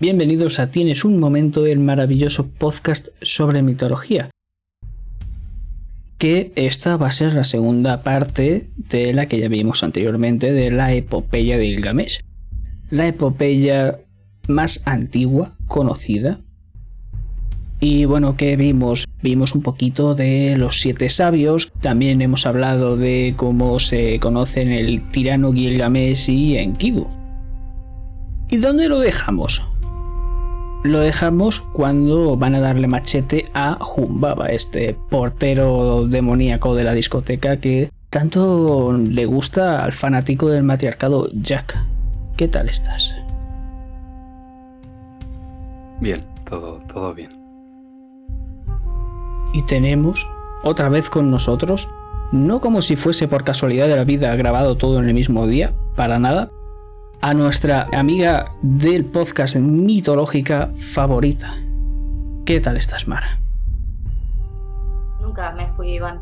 Bienvenidos a Tienes un momento del maravilloso podcast sobre mitología. Que esta va a ser la segunda parte de la que ya vimos anteriormente de la epopeya de Ilgamesh. La epopeya más antigua conocida. Y bueno, ¿qué vimos? Vimos un poquito de los siete sabios, también hemos hablado de cómo se conocen el tirano Gilgamesh y Enkidu. ¿Y dónde lo dejamos? lo dejamos cuando van a darle machete a Jumbaba, este portero demoníaco de la discoteca que tanto le gusta al fanático del matriarcado Jack. ¿Qué tal estás? Bien, todo, todo bien. Y tenemos otra vez con nosotros, no como si fuese por casualidad de la vida grabado todo en el mismo día, para nada, a nuestra amiga del podcast mitológica favorita. ¿Qué tal estás, Mara? Nunca me fui, Iván.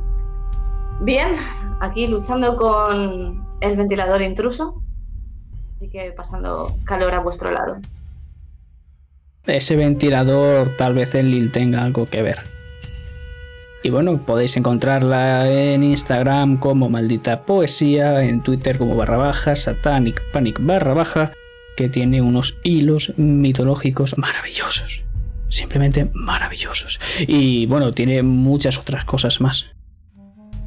Bien, aquí luchando con el ventilador intruso. Así que pasando calor a vuestro lado. Ese ventilador tal vez en Lil tenga algo que ver. Y bueno, podéis encontrarla en Instagram como Maldita Poesía, en Twitter como barra baja, Satanic Panic barra baja, que tiene unos hilos mitológicos maravillosos. Simplemente maravillosos. Y bueno, tiene muchas otras cosas más.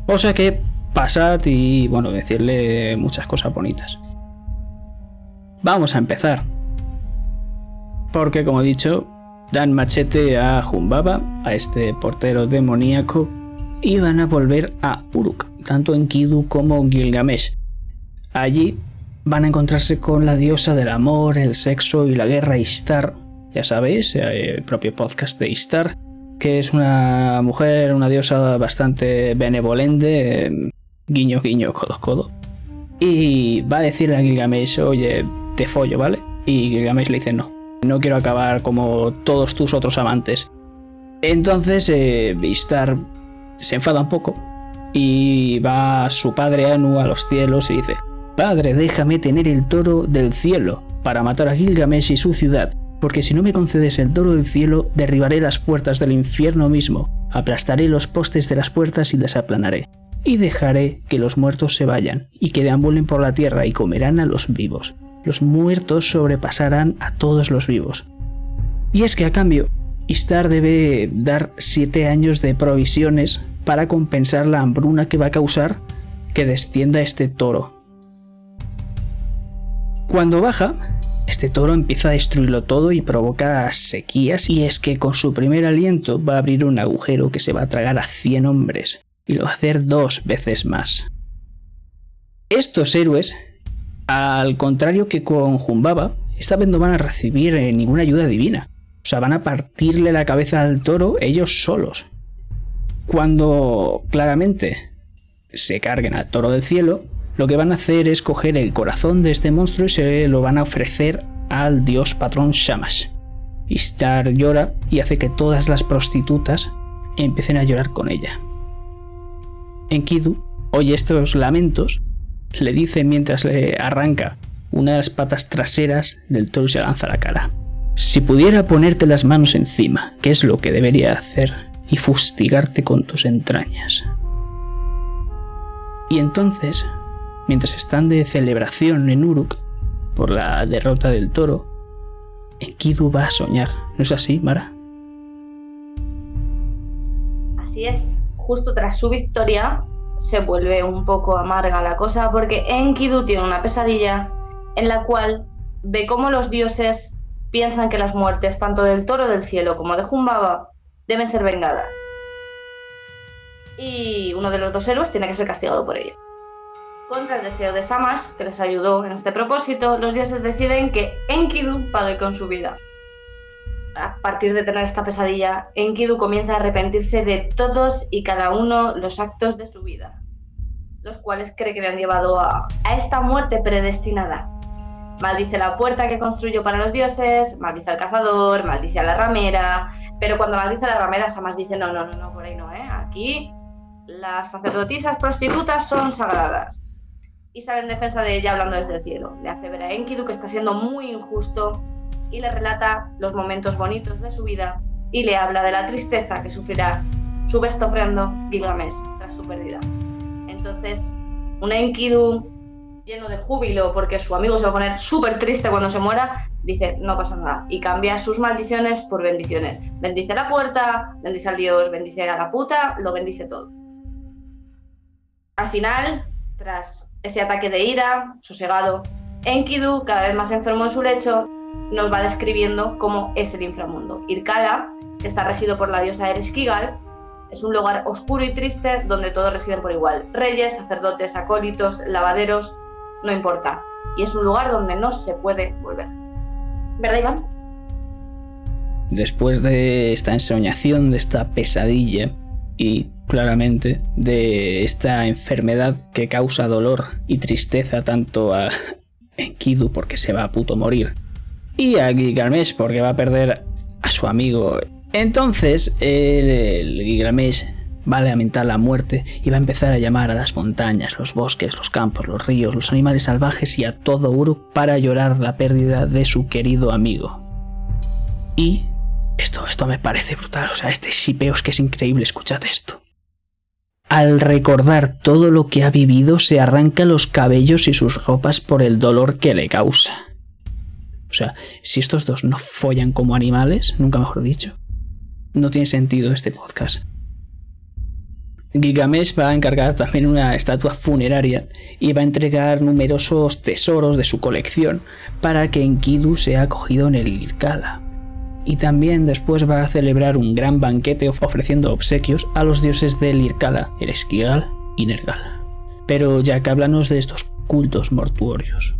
O sea que pasad y bueno, decirle muchas cosas bonitas. Vamos a empezar. Porque como he dicho, dan machete a Jumbaba, a este portero demoníaco, y van a volver a Uruk, tanto en Kidu como en Gilgamesh. Allí van a encontrarse con la diosa del amor, el sexo y la guerra Istar, ya sabéis, el propio podcast de Istar, que es una mujer, una diosa bastante benevolente, guiño guiño, codo codo. Y va a decirle a Gilgamesh, oye, te follo, ¿vale? Y Gilgamesh le dice no, no quiero acabar como todos tus otros amantes. Entonces, eh, se enfada un poco y va a su padre Anu a los cielos y dice: Padre, déjame tener el toro del cielo para matar a Gilgamesh y su ciudad, porque si no me concedes el toro del cielo, derribaré las puertas del infierno mismo, aplastaré los postes de las puertas y desaplanaré, y dejaré que los muertos se vayan y que deambulen por la tierra y comerán a los vivos los muertos sobrepasarán a todos los vivos. Y es que a cambio, Istar debe dar siete años de provisiones para compensar la hambruna que va a causar que descienda este toro. Cuando baja, este toro empieza a destruirlo todo y provoca sequías y es que con su primer aliento va a abrir un agujero que se va a tragar a 100 hombres y lo va a hacer dos veces más. Estos héroes al contrario que con Jumbaba, esta vez no van a recibir eh, ninguna ayuda divina. O sea, van a partirle la cabeza al toro ellos solos. Cuando claramente se carguen al toro del cielo, lo que van a hacer es coger el corazón de este monstruo y se lo van a ofrecer al dios patrón Shamash. Istar llora y hace que todas las prostitutas empiecen a llorar con ella. Enkidu oye estos lamentos le dice mientras le arranca una de las patas traseras del toro y se lanza a la cara. Si pudiera ponerte las manos encima, ¿qué es lo que debería hacer? Y fustigarte con tus entrañas. Y entonces, mientras están de celebración en Uruk por la derrota del toro, Enkidu va a soñar. ¿No es así, Mara? Así es. Justo tras su victoria, se vuelve un poco amarga la cosa porque Enkidu tiene una pesadilla en la cual ve cómo los dioses piensan que las muertes tanto del toro del cielo como de Jumbaba deben ser vengadas. Y uno de los dos héroes tiene que ser castigado por ello. Contra el deseo de Samash, que les ayudó en este propósito, los dioses deciden que Enkidu pague con su vida a partir de tener esta pesadilla, Enkidu comienza a arrepentirse de todos y cada uno los actos de su vida, los cuales cree que le han llevado a, esta muerte predestinada. Maldice la puerta que construyó para los dioses, maldice al cazador, maldice a la ramera, pero cuando maldice a la ramera, Samas dice, no, no, no, no, por ahí no, ¿eh? Aquí Las sacerdotisas prostitutas son sagradas. Y sale en defensa de ella hablando desde el cielo. Le hace ver a Enkidu que está siendo muy injusto y le relata los momentos bonitos de su vida y le habla de la tristeza que sufrirá su best ofrendo Gilgamesh tras su pérdida. Entonces, un Enkidu lleno de júbilo porque su amigo se va a poner súper triste cuando se muera, dice, no pasa nada. Y cambia sus maldiciones por bendiciones. Bendice la puerta, bendice al dios, bendice a la puta, lo bendice todo. Al final, tras ese ataque de ira, sosegado, Enkidu, cada vez más enfermo en su lecho, nos va describiendo cómo es el inframundo. Irkala, está regido por la diosa Ereshkigal, es un lugar oscuro y triste donde todos residen por igual. Reyes, sacerdotes, acólitos, lavaderos, no importa. Y es un lugar donde no se puede volver. ¿Verdad, Iván? Después de esta ensoñación, de esta pesadilla y claramente de esta enfermedad que causa dolor y tristeza tanto a Enkidu porque se va a puto morir y a Gilgamesh porque va a perder a su amigo. Entonces el, el Gilgamesh va a lamentar la muerte y va a empezar a llamar a las montañas, los bosques, los campos, los ríos, los animales salvajes y a todo Uruk para llorar la pérdida de su querido amigo. Y esto, esto me parece brutal, o sea, este shipeos que es increíble, escuchad esto. Al recordar todo lo que ha vivido, se arranca los cabellos y sus ropas por el dolor que le causa. O sea, si estos dos no follan como animales, nunca mejor dicho, no tiene sentido este podcast. Gilgamesh va a encargar también una estatua funeraria y va a entregar numerosos tesoros de su colección para que Enkidu sea acogido en el Ilkala. Y también después va a celebrar un gran banquete ofreciendo obsequios a los dioses del Irkala, el Esquigal y Nergal. Pero ya que háblanos de estos cultos mortuorios.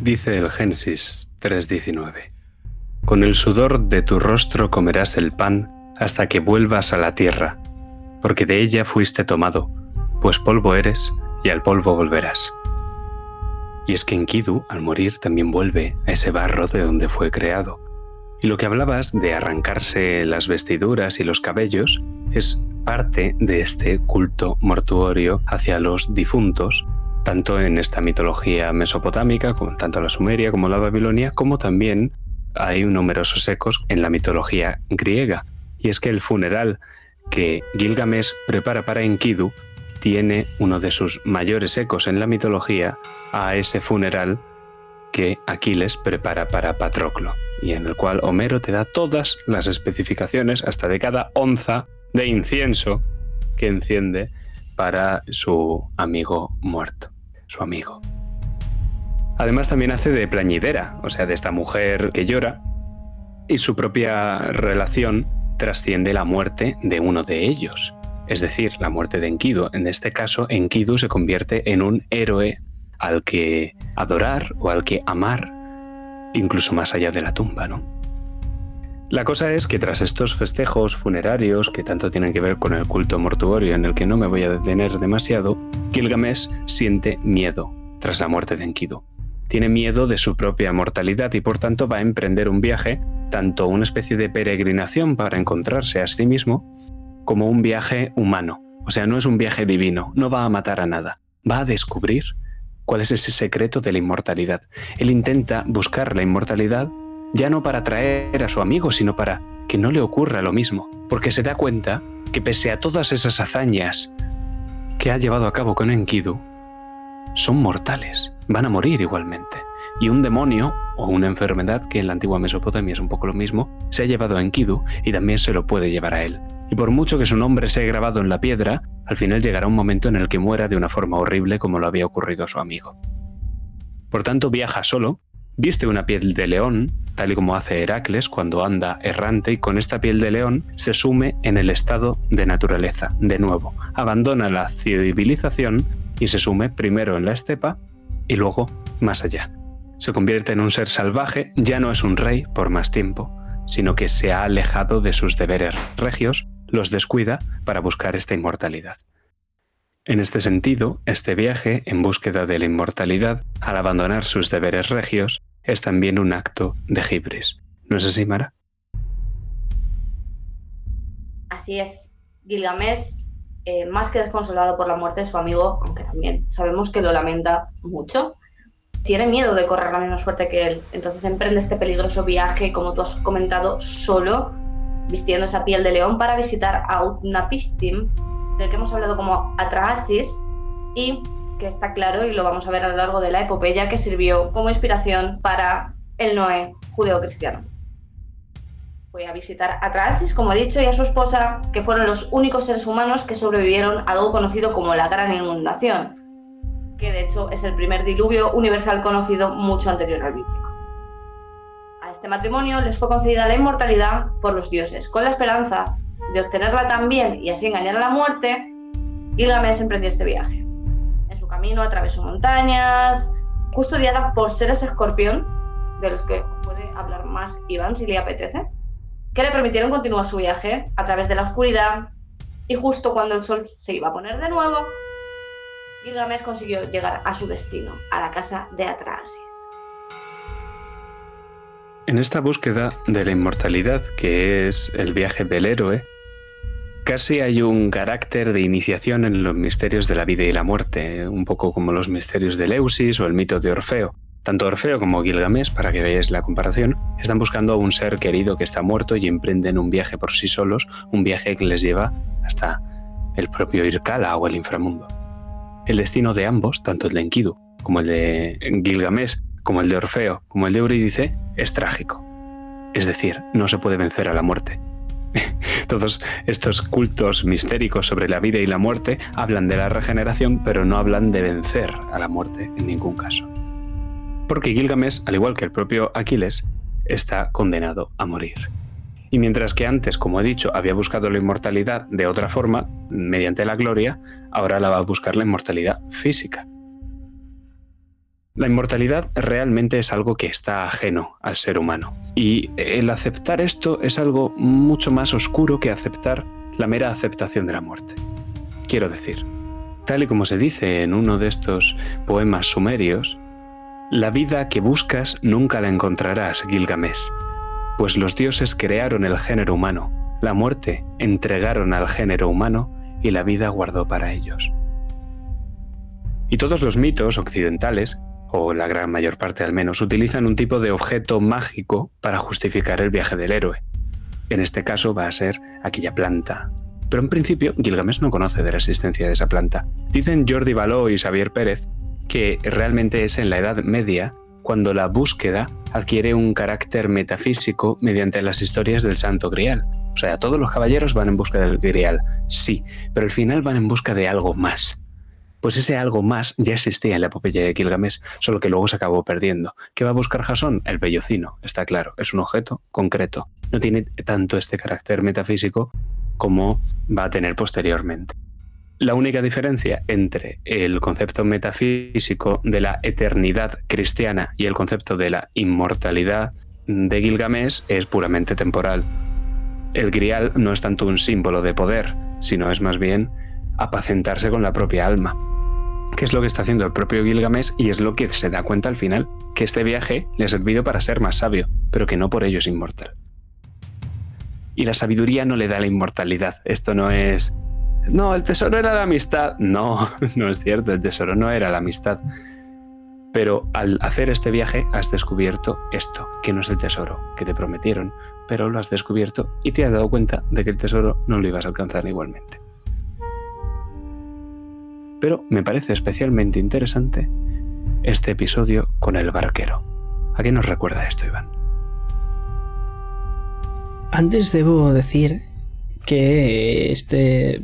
Dice el Génesis 3:19. Con el sudor de tu rostro comerás el pan hasta que vuelvas a la tierra, porque de ella fuiste tomado, pues polvo eres y al polvo volverás. Y es que Enkidu, al morir, también vuelve a ese barro de donde fue creado. Y lo que hablabas de arrancarse las vestiduras y los cabellos es parte de este culto mortuorio hacia los difuntos, tanto en esta mitología mesopotámica, como tanto la sumeria como la babilonia, como también hay numerosos ecos en la mitología griega, y es que el funeral que Gilgamesh prepara para Enkidu tiene uno de sus mayores ecos en la mitología a ese funeral que Aquiles prepara para Patroclo, y en el cual Homero te da todas las especificaciones hasta de cada onza de incienso que enciende para su amigo muerto, su amigo. Además también hace de plañidera, o sea, de esta mujer que llora, y su propia relación trasciende la muerte de uno de ellos, es decir, la muerte de Enkidu. En este caso, Enkidu se convierte en un héroe al que adorar o al que amar, incluso más allá de la tumba, ¿no? La cosa es que tras estos festejos funerarios que tanto tienen que ver con el culto mortuorio en el que no me voy a detener demasiado, Gilgamesh siente miedo tras la muerte de Enkidu. Tiene miedo de su propia mortalidad y por tanto va a emprender un viaje tanto una especie de peregrinación para encontrarse a sí mismo, como un viaje humano. O sea, no es un viaje divino, no va a matar a nada, va a descubrir cuál es ese secreto de la inmortalidad. Él intenta buscar la inmortalidad ya no para traer a su amigo, sino para que no le ocurra lo mismo, porque se da cuenta que pese a todas esas hazañas que ha llevado a cabo con Enkidu, son mortales, van a morir igualmente y un demonio o una enfermedad, que en la antigua Mesopotamia es un poco lo mismo, se ha llevado a Enkidu y también se lo puede llevar a él. Y por mucho que su nombre sea grabado en la piedra, al final llegará un momento en el que muera de una forma horrible como lo había ocurrido a su amigo. Por tanto, viaja solo, viste una piel de león, tal y como hace Heracles cuando anda errante y con esta piel de león se sume en el estado de naturaleza, de nuevo, abandona la civilización y se sume primero en la estepa y luego más allá se convierte en un ser salvaje, ya no es un rey por más tiempo, sino que se ha alejado de sus deberes regios, los descuida para buscar esta inmortalidad. En este sentido, este viaje en búsqueda de la inmortalidad, al abandonar sus deberes regios, es también un acto de gibris. ¿No es así, Mara? Así es. Gilgamesh, eh, más que desconsolado por la muerte de su amigo, aunque también sabemos que lo lamenta mucho, tiene miedo de correr la misma suerte que él. Entonces emprende este peligroso viaje, como tú has comentado, solo, vistiendo esa piel de león para visitar a Utnapishtim, del que hemos hablado como Atrahasis, y que está claro, y lo vamos a ver a lo largo de la epopeya, que sirvió como inspiración para el Noé judeo-cristiano. Fue a visitar a Trasis, como he dicho, y a su esposa, que fueron los únicos seres humanos que sobrevivieron a algo conocido como la Gran Inundación, que de hecho es el primer diluvio universal conocido mucho anterior al bíblico. A este matrimonio les fue concedida la inmortalidad por los dioses, con la esperanza de obtenerla también y así engañar a la muerte, Gilgamesh emprendió este viaje. Camino atravesó montañas, custodiadas por seres escorpión, de los que puede hablar más Iván si le apetece, que le permitieron continuar su viaje a través de la oscuridad y justo cuando el sol se iba a poner de nuevo, Gilgamesh consiguió llegar a su destino, a la casa de Atrahasis. En esta búsqueda de la inmortalidad, que es el viaje del héroe, casi hay un carácter de iniciación en los misterios de la vida y la muerte, un poco como los misterios de Leusis o el mito de Orfeo. Tanto Orfeo como Gilgamesh, para que veáis la comparación, están buscando a un ser querido que está muerto y emprenden un viaje por sí solos, un viaje que les lleva hasta el propio Irkala o el inframundo. El destino de ambos, tanto el de Enkidu como el de Gilgamesh, como el de Orfeo, como el de Eurídice, es trágico. Es decir, no se puede vencer a la muerte. Todos estos cultos mistéricos sobre la vida y la muerte hablan de la regeneración, pero no hablan de vencer a la muerte en ningún caso porque Gilgamesh, al igual que el propio Aquiles, está condenado a morir. Y mientras que antes, como he dicho, había buscado la inmortalidad de otra forma, mediante la gloria, ahora la va a buscar la inmortalidad física. La inmortalidad realmente es algo que está ajeno al ser humano. Y el aceptar esto es algo mucho más oscuro que aceptar la mera aceptación de la muerte. Quiero decir, tal y como se dice en uno de estos poemas sumerios, la vida que buscas nunca la encontrarás, Gilgamesh, pues los dioses crearon el género humano, la muerte entregaron al género humano y la vida guardó para ellos. Y todos los mitos occidentales, o la gran mayor parte al menos, utilizan un tipo de objeto mágico para justificar el viaje del héroe. En este caso va a ser aquella planta. Pero en principio Gilgamesh no conoce de la existencia de esa planta. Dicen Jordi Baló y Xavier Pérez que realmente es en la Edad Media cuando la búsqueda adquiere un carácter metafísico mediante las historias del Santo Grial. O sea, todos los caballeros van en busca del Grial, sí, pero al final van en busca de algo más. Pues ese algo más ya existía en la epopeya de Gilgamesh, solo que luego se acabó perdiendo. ¿Qué va a buscar Jasón? El vellocino, está claro, es un objeto concreto. No tiene tanto este carácter metafísico como va a tener posteriormente. La única diferencia entre el concepto metafísico de la eternidad cristiana y el concepto de la inmortalidad de Gilgamesh es puramente temporal. El grial no es tanto un símbolo de poder, sino es más bien apacentarse con la propia alma. ¿Qué es lo que está haciendo el propio Gilgamesh y es lo que se da cuenta al final? Que este viaje le ha servido para ser más sabio, pero que no por ello es inmortal. Y la sabiduría no le da la inmortalidad. Esto no es no, el tesoro era la amistad. No, no es cierto, el tesoro no era la amistad. Pero al hacer este viaje has descubierto esto, que no es el tesoro que te prometieron, pero lo has descubierto y te has dado cuenta de que el tesoro no lo ibas a alcanzar igualmente. Pero me parece especialmente interesante este episodio con el barquero. ¿A qué nos recuerda esto, Iván? Antes debo decir que este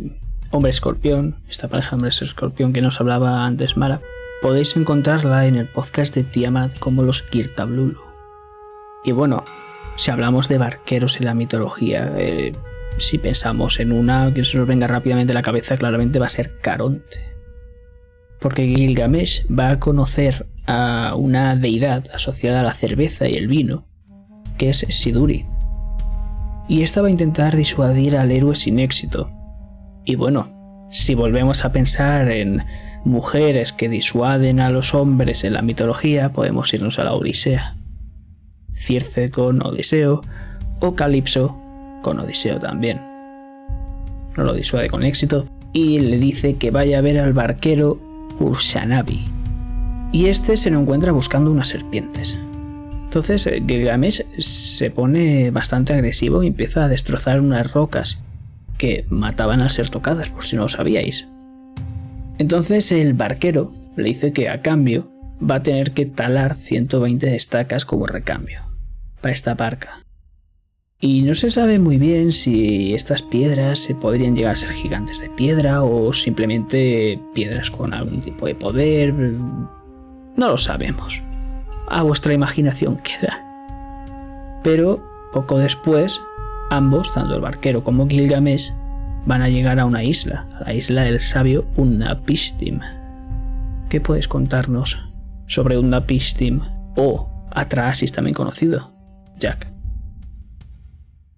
Hombre Escorpión, esta pareja Hombre Escorpión que nos hablaba antes Mara, podéis encontrarla en el podcast de Tiamat como los Kirtablulu. Y bueno, si hablamos de barqueros en la mitología, eh, si pensamos en una que se nos venga rápidamente a la cabeza, claramente va a ser Caronte. Porque Gilgamesh va a conocer a una deidad asociada a la cerveza y el vino, que es Siduri. Y esta va a intentar disuadir al héroe sin éxito, y bueno, si volvemos a pensar en mujeres que disuaden a los hombres en la mitología, podemos irnos a la Odisea. Circe con Odiseo o Calipso con Odiseo también. no lo disuade con éxito, y le dice que vaya a ver al barquero Ursanabi. Y este se lo encuentra buscando unas serpientes. Entonces eh, Gilgamesh se pone bastante agresivo y empieza a destrozar unas rocas que mataban al ser tocadas, por si no lo sabíais. Entonces el barquero le dice que a cambio va a tener que talar 120 estacas como recambio para esta barca. Y no se sabe muy bien si estas piedras se podrían llegar a ser gigantes de piedra o simplemente piedras con algún tipo de poder. No lo sabemos. A vuestra imaginación queda. Pero poco después, ambos, tanto el barquero como Gilgamesh, van a llegar a una isla, la isla del sabio Unnapistim. ¿Qué puedes contarnos sobre Unnapistim o Atrahasis también conocido, Jack?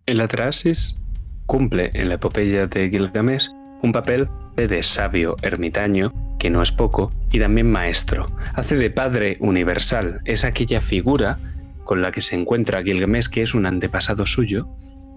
El Atrahasis cumple en la epopeya de Gilgamesh un papel de sabio ermitaño, que no es poco, y también maestro. Hace de padre universal, es aquella figura con la que se encuentra Gilgamesh que es un antepasado suyo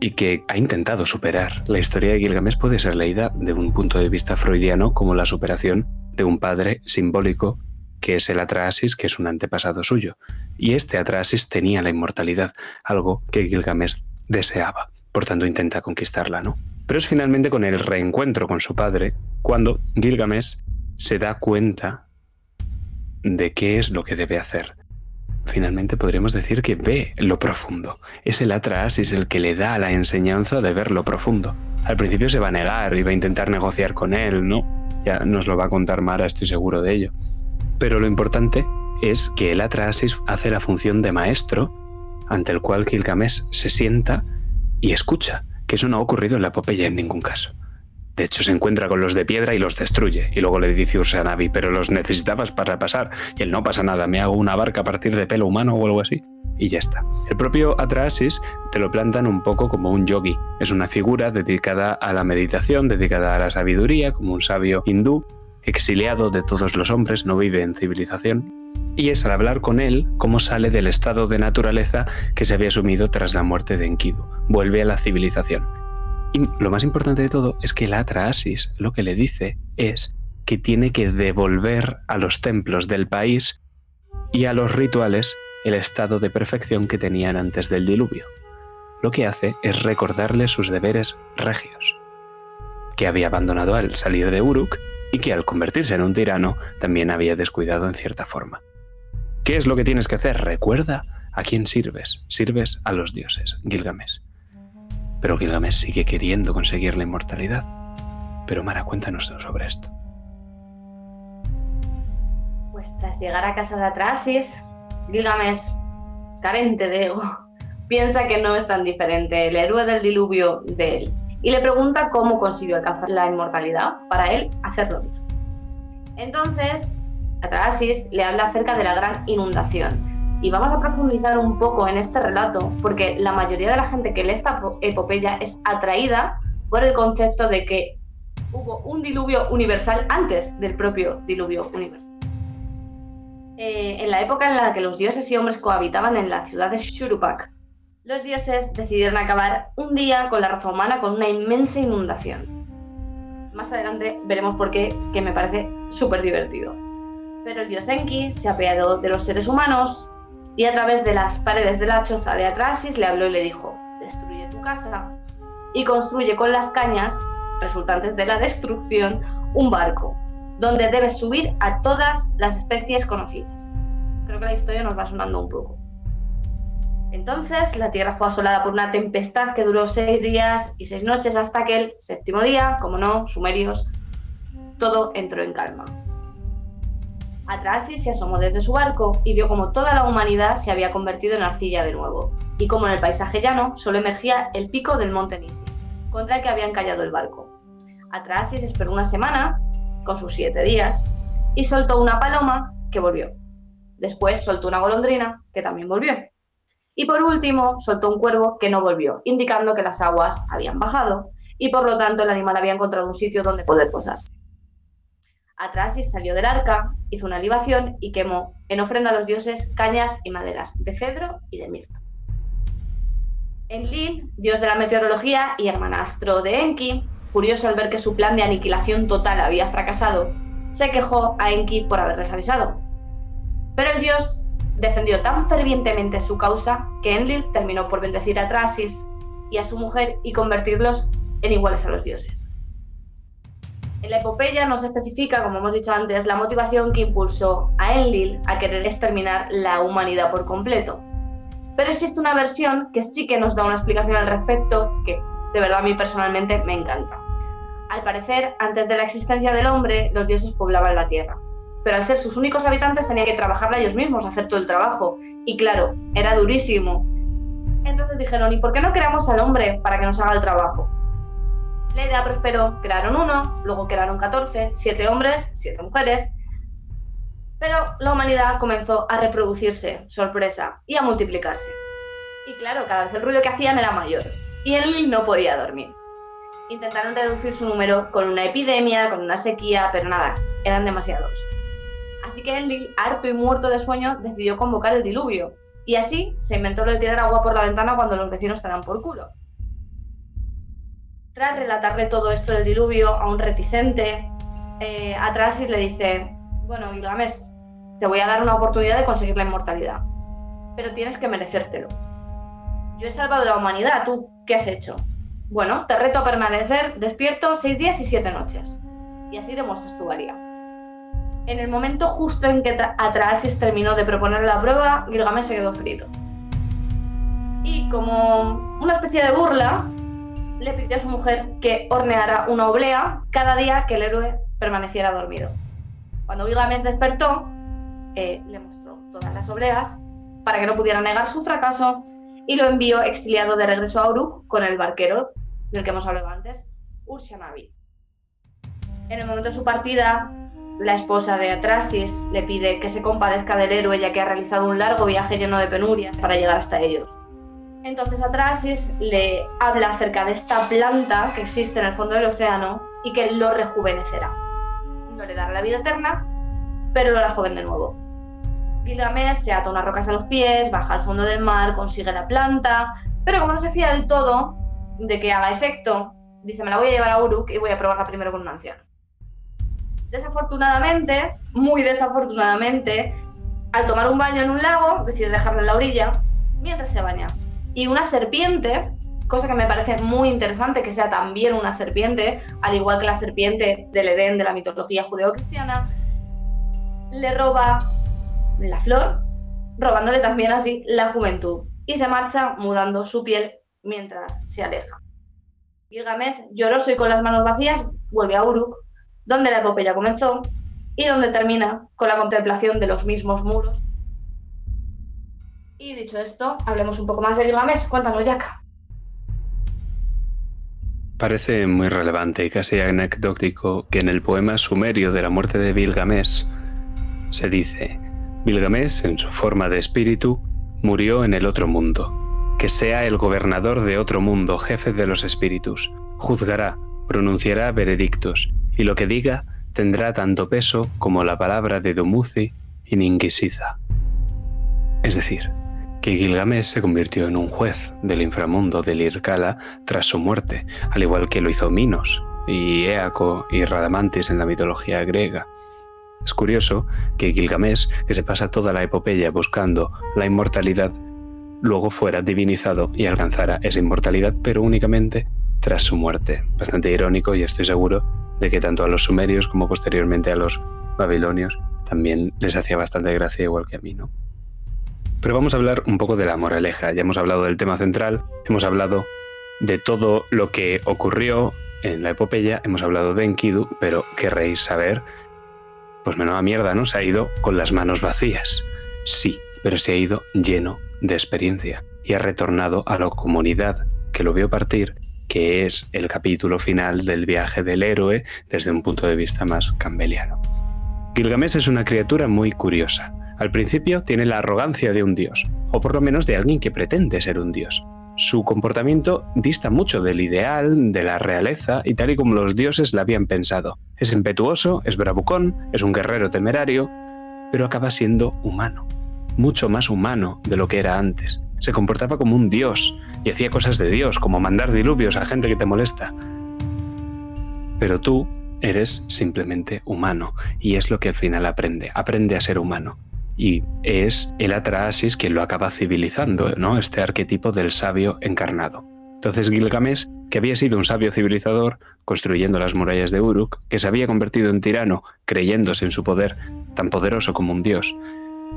y que ha intentado superar. La historia de Gilgamesh puede ser leída de un punto de vista freudiano como la superación de un padre simbólico que es el Atrahasis, que es un antepasado suyo. Y este Atrahasis tenía la inmortalidad, algo que Gilgamesh deseaba. Por tanto, intenta conquistarla, ¿no? Pero es finalmente con el reencuentro con su padre cuando Gilgamesh se da cuenta de qué es lo que debe hacer finalmente podríamos decir que ve lo profundo. Es el Atrahasis el que le da la enseñanza de ver lo profundo. Al principio se va a negar y va a intentar negociar con él, ¿no? Ya nos lo va a contar Mara, estoy seguro de ello. Pero lo importante es que el Atrahasis hace la función de maestro ante el cual Gilgamesh se sienta y escucha, que eso no ha ocurrido en la epopeya en ningún caso. De hecho, se encuentra con los de piedra y los destruye. Y luego le dice Ursanabi, pero los necesitabas para pasar. Y él no pasa nada, me hago una barca a partir de pelo humano o algo así. Y ya está. El propio Atrasis te lo plantan un poco como un yogi. Es una figura dedicada a la meditación, dedicada a la sabiduría, como un sabio hindú, exiliado de todos los hombres, no vive en civilización. Y es al hablar con él cómo sale del estado de naturaleza que se había sumido tras la muerte de Enkidu. Vuelve a la civilización y lo más importante de todo es que la Atrahasis lo que le dice es que tiene que devolver a los templos del país y a los rituales el estado de perfección que tenían antes del diluvio. Lo que hace es recordarle sus deberes regios, que había abandonado al salir de Uruk y que al convertirse en un tirano también había descuidado en cierta forma. ¿Qué es lo que tienes que hacer? Recuerda a quién sirves. Sirves a los dioses, Gilgamesh. Pero Gilgamesh sigue queriendo conseguir la inmortalidad. Pero Mara, cuéntanos sobre esto. Pues tras llegar a casa de Atrasis, Gilgamesh, carente de ego, piensa que no es tan diferente el héroe del diluvio de él y le pregunta cómo consiguió alcanzar la inmortalidad para él hacerlo mismo. Entonces, Atrasis le habla acerca de la gran inundación y vamos a profundizar un poco en este relato porque la mayoría de la gente que lee esta epopeya es atraída por el concepto de que hubo un diluvio universal antes del propio diluvio universal. Eh, en la época en la que los dioses y hombres cohabitaban en la ciudad de Shurupak, los dioses decidieron acabar un día con la raza humana con una inmensa inundación. Más adelante veremos por qué, que me parece súper divertido. Pero el dios Enki se apiadó de los seres humanos y a través de las paredes de la choza de Atrasis le habló y le dijo, destruye tu casa y construye con las cañas resultantes de la destrucción un barco, donde debes subir a todas las especies conocidas. Creo que la historia nos va sonando un poco. Entonces la tierra fue asolada por una tempestad que duró seis días y seis noches hasta que el séptimo día, como no, sumerios, todo entró en calma. Atrasis se asomó desde su barco y vio como toda la humanidad se había convertido en arcilla de nuevo, y como en el paisaje llano solo emergía el pico del monte Nisi, contra el que había encallado el barco. Atrasis esperó una semana, con sus siete días, y soltó una paloma que volvió. Después soltó una golondrina que también volvió. Y por último soltó un cuervo que no volvió, indicando que las aguas habían bajado y por lo tanto el animal había encontrado un sitio donde poder posarse. Atrasis salió del arca, hizo una libación y quemó en ofrenda a los dioses cañas y maderas de cedro y de mirto. Enlil, dios de la meteorología y hermanastro de Enki, furioso al ver que su plan de aniquilación total había fracasado, se quejó a Enki por haberles avisado. Pero el dios defendió tan fervientemente su causa que Enlil terminó por bendecir a Trasis y a su mujer y convertirlos en iguales a los dioses. En la epopeya no se especifica, como hemos dicho antes, la motivación que impulsó a Enlil a querer exterminar la humanidad por completo. Pero existe una versión que sí que nos da una explicación al respecto que de verdad a mí personalmente me encanta. Al parecer, antes de la existencia del hombre, los dioses poblaban la tierra. Pero al ser sus únicos habitantes tenían que trabajarla ellos mismos, hacer todo el trabajo. Y claro, era durísimo. Entonces dijeron, ¿y por qué no creamos al hombre para que nos haga el trabajo? La idea prosperó, crearon uno, luego crearon 14, siete hombres, siete mujeres. Pero la humanidad comenzó a reproducirse, sorpresa, y a multiplicarse. Y claro, cada vez el ruido que hacían era mayor. Y él no podía dormir. Intentaron reducir su número con una epidemia, con una sequía, pero nada, eran demasiados. Así que Enlil, harto y muerto de sueño, decidió convocar el diluvio. Y así se inventó lo de tirar agua por la ventana cuando los vecinos te dan por culo. Tras relatarle todo esto del diluvio a un reticente, eh, le dice, bueno, Gilgamesh, te voy a dar una oportunidad de conseguir la inmortalidad, pero tienes que merecértelo. Yo he salvado la humanidad, ¿tú qué has hecho? Bueno, te reto a permanecer despierto seis días y siete noches. Y así demuestras tu valía. En el momento justo en que Atrasis terminó de proponer la prueba, Gilgamesh se quedó frito. Y como una especie de burla, le pidió a su mujer que horneara una oblea cada día que el héroe permaneciera dormido. Cuando Gilgamesh despertó, eh, le mostró todas las obleas para que no pudiera negar su fracaso y lo envió exiliado de regreso a Uruk con el barquero del que hemos hablado antes, Urshanabi. En el momento de su partida, la esposa de Atrasis le pide que se compadezca del héroe ya que ha realizado un largo viaje lleno de penurias para llegar hasta ellos. Entonces Atrasis le habla acerca de esta planta que existe en el fondo del océano y que lo rejuvenecerá. No le dará la vida eterna, pero lo hará joven de nuevo. Gilgamesh se ata unas rocas a los pies, baja al fondo del mar, consigue la planta, pero como no se fía del todo de que haga efecto, dice me la voy a llevar a Uruk y voy a probarla primero con un anciano. Desafortunadamente, muy desafortunadamente, al tomar un baño en un lago, decide dejarla en la orilla mientras se baña. Y una serpiente, cosa que me parece muy interesante que sea también una serpiente, al igual que la serpiente del Edén de la mitología judeocristiana, le roba la flor, robándole también así la juventud, y se marcha mudando su piel mientras se aleja. Gilgamesh, lloroso y con las manos vacías, vuelve a Uruk donde la epopeya comenzó y donde termina con la contemplación de los mismos muros. Y dicho esto, hablemos un poco más de Gilgamesh. Cuéntanos, Jack. Parece muy relevante y casi anecdótico que en el poema sumerio de la muerte de Gilgamesh se dice, Gilgamesh, en su forma de espíritu, murió en el otro mundo. Que sea el gobernador de otro mundo, jefe de los espíritus. Juzgará, pronunciará veredictos y lo que diga tendrá tanto peso como la palabra de Dumuzi y Ningisiza. Es decir, que Gilgamesh se convirtió en un juez del inframundo del Irkala tras su muerte, al igual que lo hizo Minos y Éaco y Radamantis en la mitología griega. Es curioso que Gilgamesh, que se pasa toda la epopeya buscando la inmortalidad, luego fuera divinizado y alcanzara esa inmortalidad, pero únicamente tras su muerte. Bastante irónico y estoy seguro de que tanto a los sumerios como posteriormente a los babilonios también les hacía bastante gracia igual que a mí, ¿no? Pero vamos a hablar un poco de la moraleja. Ya hemos hablado del tema central, hemos hablado de todo lo que ocurrió en la epopeya, hemos hablado de Enkidu, pero querréis saber, pues menuda mierda, ¿no? Se ha ido con las manos vacías. Sí, pero se ha ido lleno de experiencia y ha retornado a la comunidad que lo vio partir que es el capítulo final del viaje del héroe desde un punto de vista más campbelliano. Gilgamesh es una criatura muy curiosa. Al principio tiene la arrogancia de un dios, o por lo menos de alguien que pretende ser un dios. Su comportamiento dista mucho del ideal, de la realeza y tal y como los dioses la habían pensado. Es impetuoso, es bravucón, es un guerrero temerario, pero acaba siendo humano, mucho más humano de lo que era antes. Se comportaba como un dios, y hacía cosas de Dios, como mandar diluvios a gente que te molesta. Pero tú eres simplemente humano y es lo que al final aprende, aprende a ser humano. Y es el Atrahasis quien lo acaba civilizando, ¿no? Este arquetipo del sabio encarnado. Entonces Gilgamesh, que había sido un sabio civilizador, construyendo las murallas de Uruk, que se había convertido en tirano, creyéndose en su poder tan poderoso como un dios,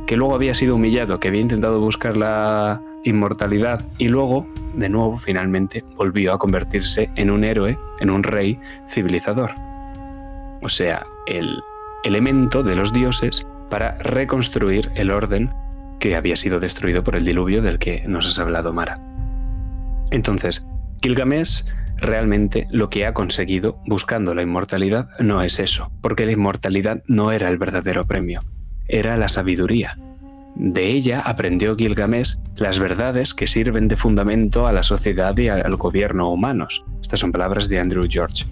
que luego había sido humillado, que había intentado buscar la inmortalidad y luego, de nuevo, finalmente, volvió a convertirse en un héroe, en un rey civilizador. O sea, el elemento de los dioses para reconstruir el orden que había sido destruido por el diluvio del que nos has hablado, Mara. Entonces, Gilgamesh realmente lo que ha conseguido buscando la inmortalidad no es eso, porque la inmortalidad no era el verdadero premio era la sabiduría. De ella aprendió Gilgamesh las verdades que sirven de fundamento a la sociedad y al gobierno humanos. Estas son palabras de Andrew George.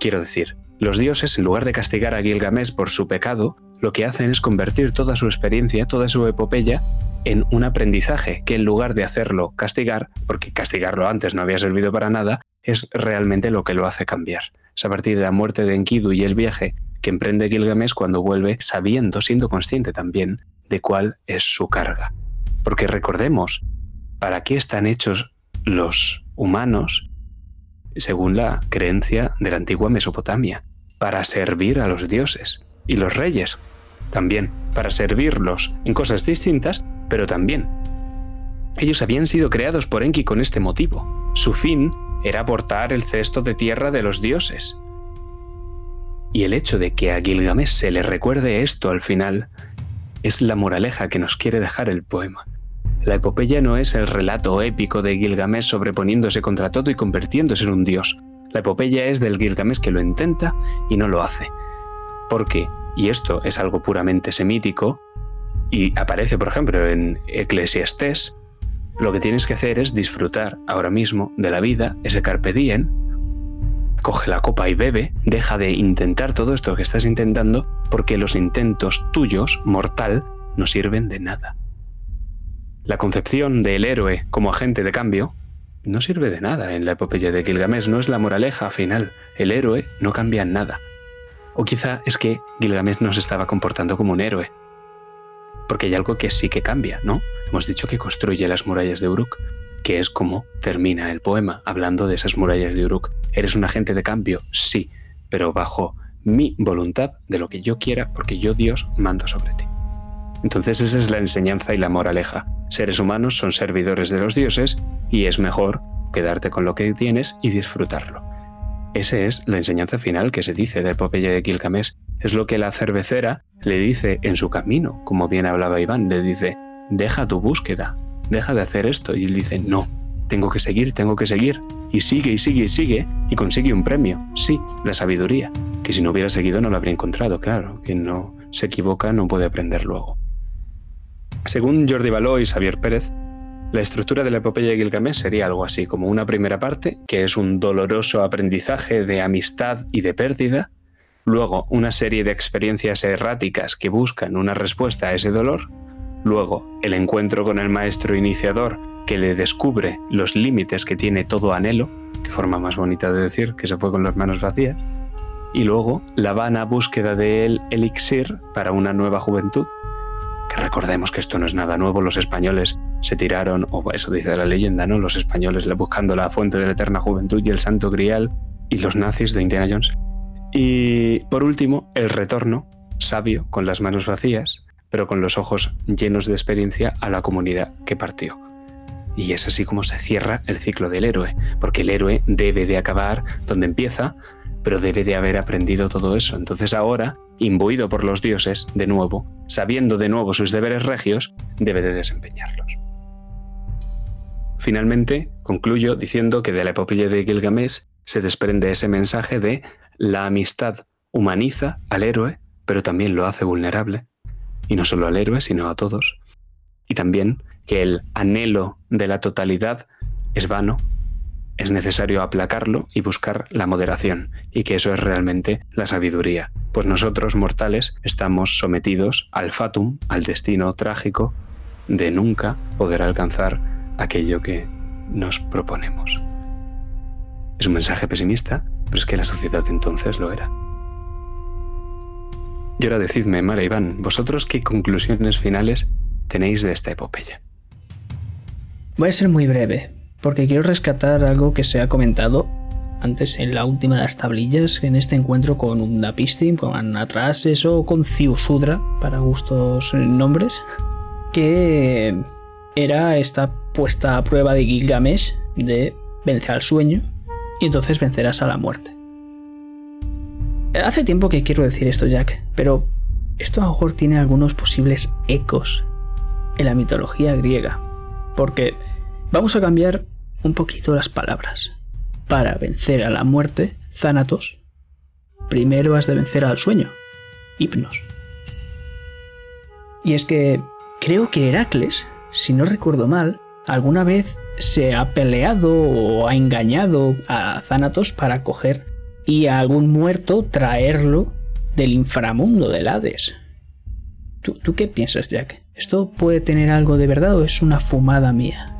Quiero decir, los dioses, en lugar de castigar a Gilgamesh por su pecado, lo que hacen es convertir toda su experiencia, toda su epopeya, en un aprendizaje que en lugar de hacerlo castigar, porque castigarlo antes no había servido para nada, es realmente lo que lo hace cambiar. Es a partir de la muerte de Enkidu y el viaje que emprende Gilgamesh cuando vuelve sabiendo, siendo consciente también de cuál es su carga. Porque recordemos, ¿para qué están hechos los humanos según la creencia de la antigua Mesopotamia? Para servir a los dioses y los reyes. También para servirlos en cosas distintas, pero también. Ellos habían sido creados por Enki con este motivo. Su fin era aportar el cesto de tierra de los dioses. Y el hecho de que a Gilgamesh se le recuerde esto al final es la moraleja que nos quiere dejar el poema. La epopeya no es el relato épico de Gilgamesh sobreponiéndose contra todo y convirtiéndose en un dios. La epopeya es del Gilgamesh que lo intenta y no lo hace. Porque, y esto es algo puramente semítico, y aparece por ejemplo en Eclesiastés, lo que tienes que hacer es disfrutar ahora mismo de la vida, ese carpe diem, coge la copa y bebe, deja de intentar todo esto que estás intentando porque los intentos tuyos, mortal, no sirven de nada. La concepción del héroe como agente de cambio no sirve de nada en la epopeya de Gilgamesh, no es la moraleja final. El héroe no cambia nada. O quizá es que Gilgamesh no se estaba comportando como un héroe. Porque hay algo que sí que cambia, ¿no? Hemos dicho que construye las murallas de Uruk, que es como termina el poema, hablando de esas murallas de Uruk. ¿Eres un agente de cambio? Sí, pero bajo mi voluntad de lo que yo quiera, porque yo, Dios, mando sobre ti. Entonces esa es la enseñanza y la moraleja. Seres humanos son servidores de los dioses y es mejor quedarte con lo que tienes y disfrutarlo. Esa es la enseñanza final que se dice del Popeye de Gilgamesh. Es lo que la cervecera le dice en su camino, como bien hablaba Iván, le dice, deja tu búsqueda, deja de hacer esto. Y él dice, no, tengo que seguir, tengo que seguir. Y sigue y sigue y sigue y consigue un premio. Sí, la sabiduría. Que si no hubiera seguido no lo habría encontrado, claro. Quien no se equivoca no puede aprender luego. Según Jordi Baló y Xavier Pérez, la estructura de la epopeya de Gilgamesh sería algo así, como una primera parte, que es un doloroso aprendizaje de amistad y de pérdida, luego una serie de experiencias erráticas que buscan una respuesta a ese dolor, luego el encuentro con el maestro iniciador que le descubre los límites que tiene todo anhelo, que forma más bonita de decir, que se fue con las manos vacías, y luego la vana búsqueda del elixir para una nueva juventud. Que recordemos que esto no es nada nuevo, los españoles se tiraron, o eso dice la leyenda, ¿no? Los españoles buscando la fuente de la eterna juventud y el santo grial, y los nazis de Indiana Jones. Y por último, el retorno, sabio, con las manos vacías, pero con los ojos llenos de experiencia a la comunidad que partió. Y es así como se cierra el ciclo del héroe, porque el héroe debe de acabar donde empieza, pero debe de haber aprendido todo eso. Entonces ahora, imbuido por los dioses, de nuevo, sabiendo de nuevo sus deberes regios, debe de desempeñarlos. Finalmente, concluyo diciendo que de la epopeya de Gilgamesh se desprende ese mensaje de la amistad humaniza al héroe, pero también lo hace vulnerable, y no solo al héroe, sino a todos. Y también que el anhelo de la totalidad es vano, es necesario aplacarlo y buscar la moderación, y que eso es realmente la sabiduría, pues nosotros mortales estamos sometidos al fatum, al destino trágico de nunca poder alcanzar aquello que nos proponemos. Es un mensaje pesimista, Pero es que la sociedad entonces lo era. Y ahora decidme, Mara Iván, ¿vosotros qué conclusiones finales tenéis de esta epopeya? Voy a ser muy breve, porque quiero rescatar algo que se ha comentado antes en la última de las tablillas, en este encuentro con Undapistim, con Anatrases o con Ciusudra, para gustos nombres, que era esta puesta a prueba de Gilgamesh de vencer al sueño y entonces vencerás a la muerte. Hace tiempo que quiero decir esto, Jack, pero esto a lo mejor tiene algunos posibles ecos en la mitología griega, porque vamos a cambiar un poquito las palabras. Para vencer a la muerte, Thanatos, primero has de vencer al sueño, Hipnos. Y es que creo que Heracles, si no recuerdo mal, alguna vez se ha peleado o ha engañado a Thanatos para coger y a algún muerto traerlo del inframundo del Hades. ¿Tú, ¿Tú, qué piensas, Jack? ¿Esto puede tener algo de verdad o es una fumada mía?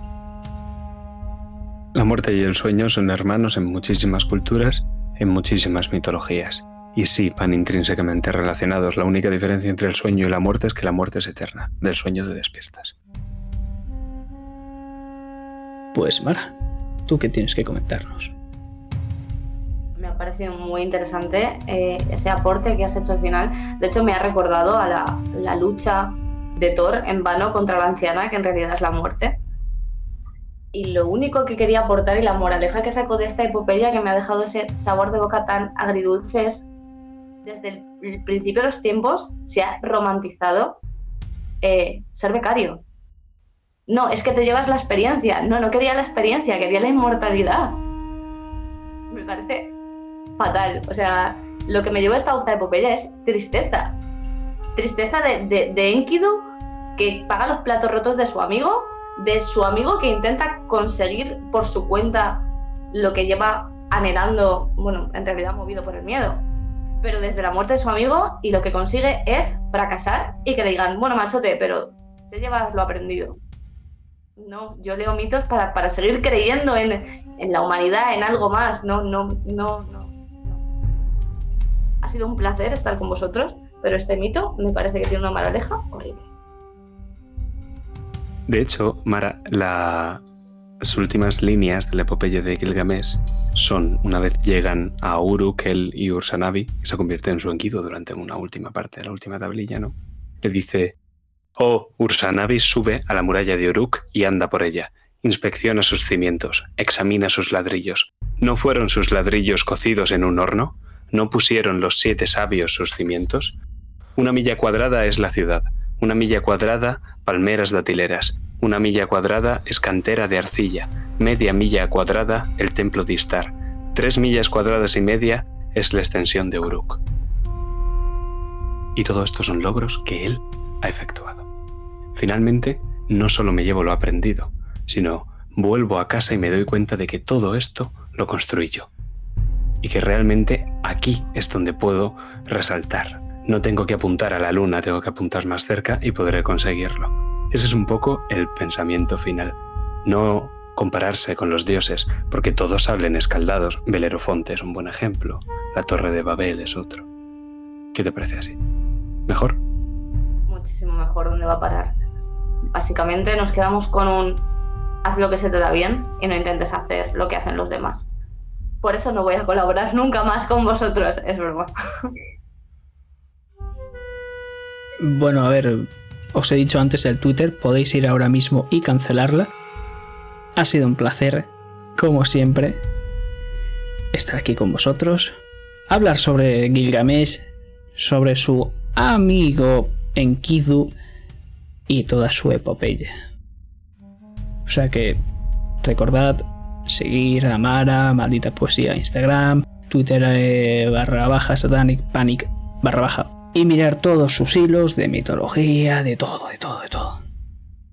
La muerte y el sueño son hermanos en muchísimas culturas, en muchísimas mitologías. Y sí, van intrínsecamente relacionados. La única diferencia entre el sueño y la muerte es que la muerte es eterna. Del sueño te despiertas. Pues Mara, ¿tú qué tienes que comentarnos? Me ha parecido muy interesante eh, ese aporte que has hecho al final. De hecho, me ha recordado a la, la lucha de Thor en vano contra la anciana, que en realidad es la muerte. Y lo único que quería aportar y la moraleja que saco de esta epopeya que me ha dejado ese sabor de boca tan agridulce es, desde el principio de los tiempos se ha romantizado eh, ser becario. No, es que te llevas la experiencia. No, no quería la experiencia, quería la inmortalidad. Me parece fatal. O sea, lo que me llevó a esta epopeya es tristeza. Tristeza de, de, de Enkidu que paga los platos rotos de su amigo, de su amigo que intenta conseguir por su cuenta lo que lleva anhelando, bueno, en realidad movido por el miedo. Pero desde la muerte de su amigo y lo que consigue es fracasar y que le digan, bueno, machote, pero te llevas lo aprendido. No, yo leo mitos para, para seguir creyendo en, en, la humanidad, en algo más. No, no, no, no, Ha sido un placer estar con vosotros, pero este mito me parece que tiene una moraleja horrible. De hecho, Mara, la, las últimas líneas de la epopeya de Gilgamesh son, una vez llegan a Uruk, El y Ursanabi, que se convierte en su enquido durante una última parte de la última tablilla, ¿no? Le dice, Oh, Ursanabi sube a la muralla de Uruk y anda por ella. Inspecciona sus cimientos, examina sus ladrillos. ¿No fueron sus ladrillos cocidos en un horno? ¿No pusieron los siete sabios sus cimientos? Una milla cuadrada es la ciudad, una milla cuadrada palmeras datileras, una milla cuadrada es cantera de arcilla, media milla cuadrada el templo de Istar, tres millas cuadradas y media es la extensión de Uruk. Y todo esto son logros que él ha efectuado. Finalmente, no solo me llevo lo aprendido, sino vuelvo a casa y me doy cuenta de que todo esto lo construí yo. Y que realmente aquí es donde puedo resaltar. No tengo que apuntar a la luna, tengo que apuntar más cerca y podré conseguirlo. Ese es un poco el pensamiento final. No compararse con los dioses, porque todos hablen escaldados. Belerofonte es un buen ejemplo. La Torre de Babel es otro. ¿Qué te parece así? ¿Mejor? Muchísimo mejor. ¿Dónde va a parar? Básicamente nos quedamos con un haz lo que se te da bien y no intentes hacer lo que hacen los demás. Por eso no voy a colaborar nunca más con vosotros, es broma. Bueno, a ver, os he dicho antes el Twitter, podéis ir ahora mismo y cancelarla. Ha sido un placer, como siempre, estar aquí con vosotros, hablar sobre Gilgamesh, sobre su amigo Enkidu y toda su epopeya. O sea que recordad seguir a Mara, Maldita Poesía, Instagram, Twitter eh, barra baja Satanic Panic barra baja y mirar todos sus hilos de mitología, de todo, de todo, de todo.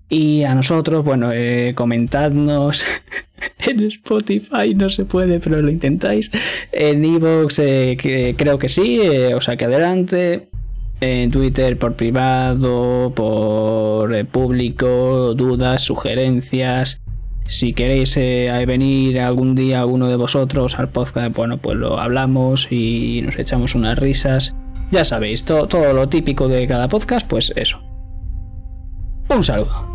Y a nosotros, bueno, eh, comentadnos en Spotify, no se puede, pero lo intentáis. En Evox eh, creo que sí, o sea que adelante. En Twitter por privado, por público, dudas, sugerencias. Si queréis eh, venir algún día uno de vosotros al podcast, bueno, pues lo hablamos y nos echamos unas risas. Ya sabéis, todo lo típico de cada podcast, pues eso. Un saludo.